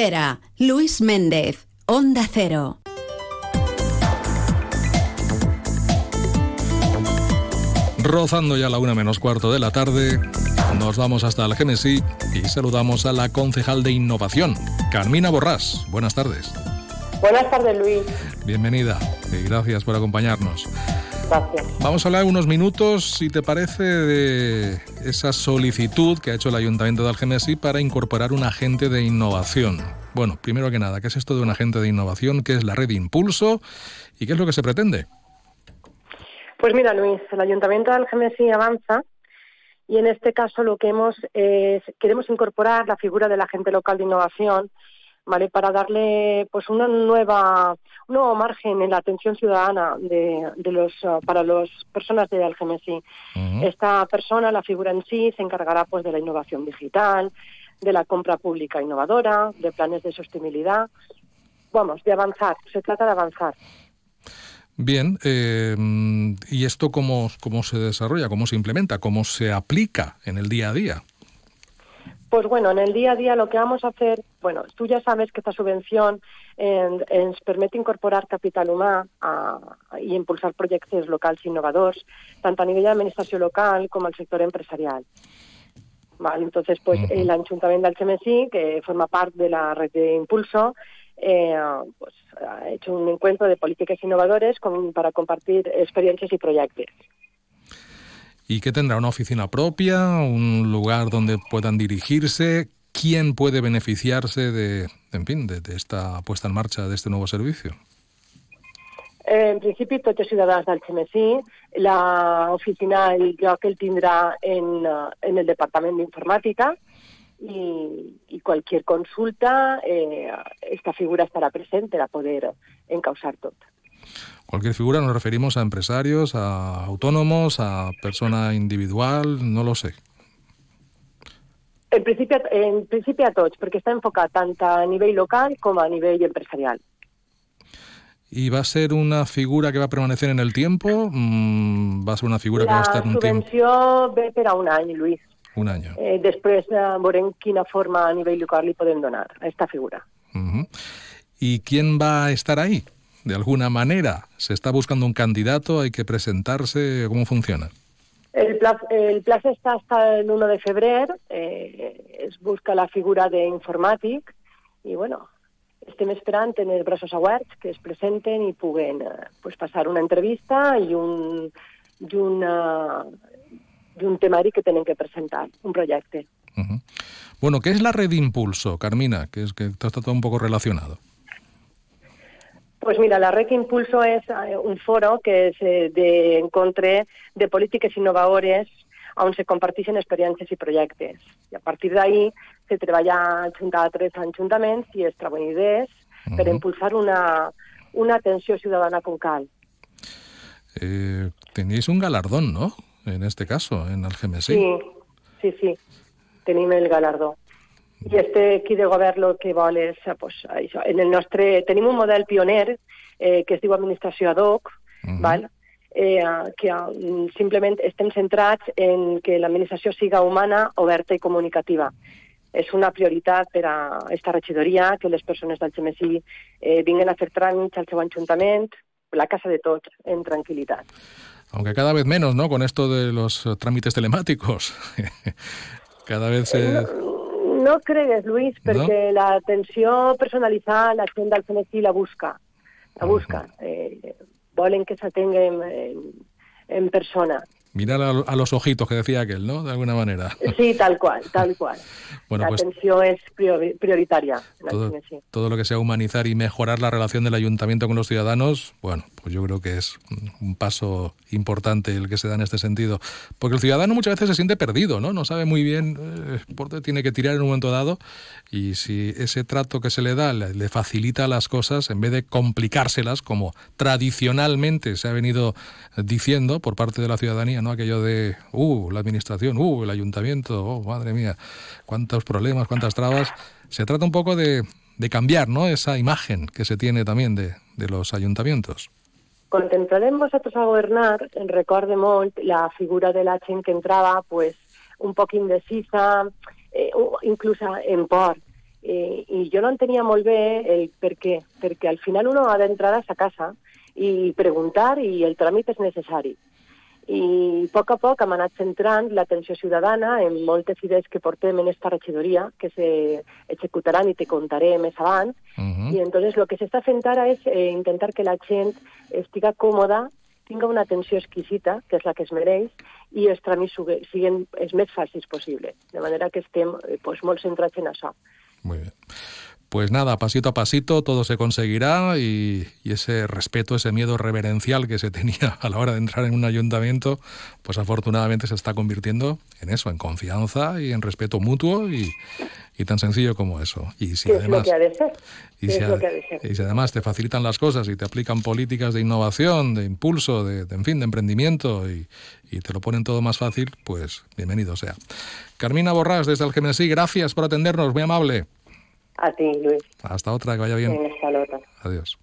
Era Luis Méndez, Onda Cero. Rozando ya la una menos cuarto de la tarde, nos vamos hasta el Genesí y saludamos a la concejal de innovación, Carmina Borrás. Buenas tardes. Buenas tardes, Luis. Bienvenida y gracias por acompañarnos. Vamos a hablar unos minutos, si te parece, de esa solicitud que ha hecho el Ayuntamiento de Algemesí para incorporar un agente de innovación. Bueno, primero que nada, ¿qué es esto de un agente de innovación? ¿Qué es la red Impulso? ¿Y qué es lo que se pretende? Pues mira, Luis, el Ayuntamiento de Algemesí avanza y en este caso lo que hemos es, queremos incorporar la figura del agente local de innovación ¿vale? Para darle pues una nueva, un nuevo margen en la atención ciudadana de, de los uh, para las personas de Algemesí. Esta persona, la figura en sí, se encargará pues de la innovación digital, de la compra pública innovadora, de planes de sostenibilidad. Vamos, de avanzar. Se trata de avanzar. Bien, eh, ¿y esto cómo, cómo se desarrolla, cómo se implementa, cómo se aplica en el día a día? Pues bueno, en el día a día lo que vamos a hacer, bueno, tú ya sabes que esta subvención ens permete incorporar capital humà a, i impulsar projectes locals innovadors, tant a nivell d'administració local com al sector empresarial. Vale, entonces, pues el Ayuntamiento del Chemesí, que forma parte de la red de Impulso, eh, pues, ha hecho un encuentro de políticas innovadores con, para compartir experiencias y proyectos. ¿Y qué tendrá? ¿Una oficina propia? ¿Un lugar donde puedan dirigirse? ¿Quién puede beneficiarse de, en fin, de, esta puesta en marcha de este nuevo servicio? En principi, tots els ciutadans del Xemesí, l'oficina, el lloc el tindrà en, en el Departament d'Informàtica i, i qualsevol consulta, eh, esta figura estarà present per a poder encausar tot. Cualquier figura nos referimos a empresarios, a autónomos, a persona individual, no lo sé. En principi, en principi a tots, perquè està enfocat tant a nivell local com a nivell empresarial. ¿Y va a ser una figura que va a permanecer en el tiempo? Mm, ¿Va a ser una figura la que va a estar un tiempo? La subvenció ve per a un any, Lluís. Un año. Eh, després eh, veurem quina forma a nivell local li podem donar a esta figura. Uh -huh. ¿Y quién va a estar ahí? De alguna manera, ¿se está buscando un candidato? ¿Hay que presentarse? ¿Cómo funciona? El plazo, el plazo está hasta el 1 de febrer, eh, es busca la figura de informàtic i, bueno, estem esperant en els braços oberts que es presenten i puguen eh, pues, passar una entrevista i un, i una, y un temari que tienen que presentar, un proyecto. Uh -huh. Bueno, ¿qué es la red Impulso, Carmina? Que es que está todo un poco relacionado. Pues mira, la red Impulso es eh, un foro que se de encontre de polítiques innovadores on se comparteixen experiències i projectes. I a partir d'ahí se treballa junta a tres ajuntaments i es treballen idees uh -huh. per impulsar una, una atenció ciutadana con cal. Eh, tenéis un galardón, ¿no? En este caso, en Algemesí. Sí, sí, sí. Tenim el galardó. I este equip de govern el que vol és, pues, això, en el nostre... Tenim un model pioner eh, que es diu administració ad hoc, uh -huh. val? Eh, que um, simplement estem centrats en que l'administració siga humana, oberta i comunicativa. És una prioritat per a esta regidoria que les persones del Xemesí eh, vinguen a fer tràmits al seu ajuntament, la casa de tots, en tranquil·litat. Aunque cada vez menos, ¿no? Con esto de los trámites telemáticos. cada vez se... No, no cregues, Luis, perquè ¿No? l'atenció personalitzada la gent del CNC la busca. La busca. Uh -huh. eh, volen que s'atenguen en, en persona. Mirar a, a, los ojitos que decía aquel, ¿no? De alguna manera. Sí, tal cual, tal cual. bueno, la pues, atención es priori prioritaria. Todo, todo, lo que sea humanizar y mejorar la relación del ayuntamiento con los ciudadanos, bueno, pues yo creo que es un paso importante el que se da en este sentido. Porque el ciudadano muchas veces se siente perdido, ¿no? No sabe muy bien eh, por dónde tiene que tirar en un momento dado y si ese trato que se le da le, le facilita las cosas, en vez de complicárselas, como tradicionalmente se ha venido diciendo por parte de la ciudadanía, ¿no? Aquello de, uh, la administración, uh, el ayuntamiento, oh, madre mía, cuántos problemas, cuántas trabas. Se trata un poco de, de cambiar, ¿no? Esa imagen que se tiene también de, de los ayuntamientos. Entrarem vosaltres a governar, recorde molt la figura de la gent que entrava pues, un poc indecisa, eh, inclús en por. eh, i jo no entenia molt el per què, perquè al final uno ha d'entrar a sa casa i preguntar i el tràmit és necessari. I a poc a poc hem anat centrant l'atenció ciutadana en moltes idees que portem en esta regidoria, que se executaran i te contaré més avant. Uh -huh. I entonces lo que s'està fent ara és eh, intentar que la gent estiga còmoda tinga una atenció exquisita, que és la que es mereix, i els tràmits siguin els més fàcils possible. De manera que estem eh, pues, molt centrats en això. Muy bien. Pues nada, pasito a pasito todo se conseguirá y, y, ese respeto, ese miedo reverencial que se tenía a la hora de entrar en un ayuntamiento, pues afortunadamente se está convirtiendo en eso, en confianza y en respeto mutuo y, y tan sencillo como eso. Y si además, Y, si, además te facilitan las cosas y te aplican políticas de innovación, de impulso, de, de en fin, de emprendimiento y, y, te lo ponen todo más fácil, pues bienvenido sea. Carmina Borrás, desde el Genesí, gracias por atendernos, muy amable. A ti, Luis. Hasta otra, que vaya bien. Hasta otra. Adiós.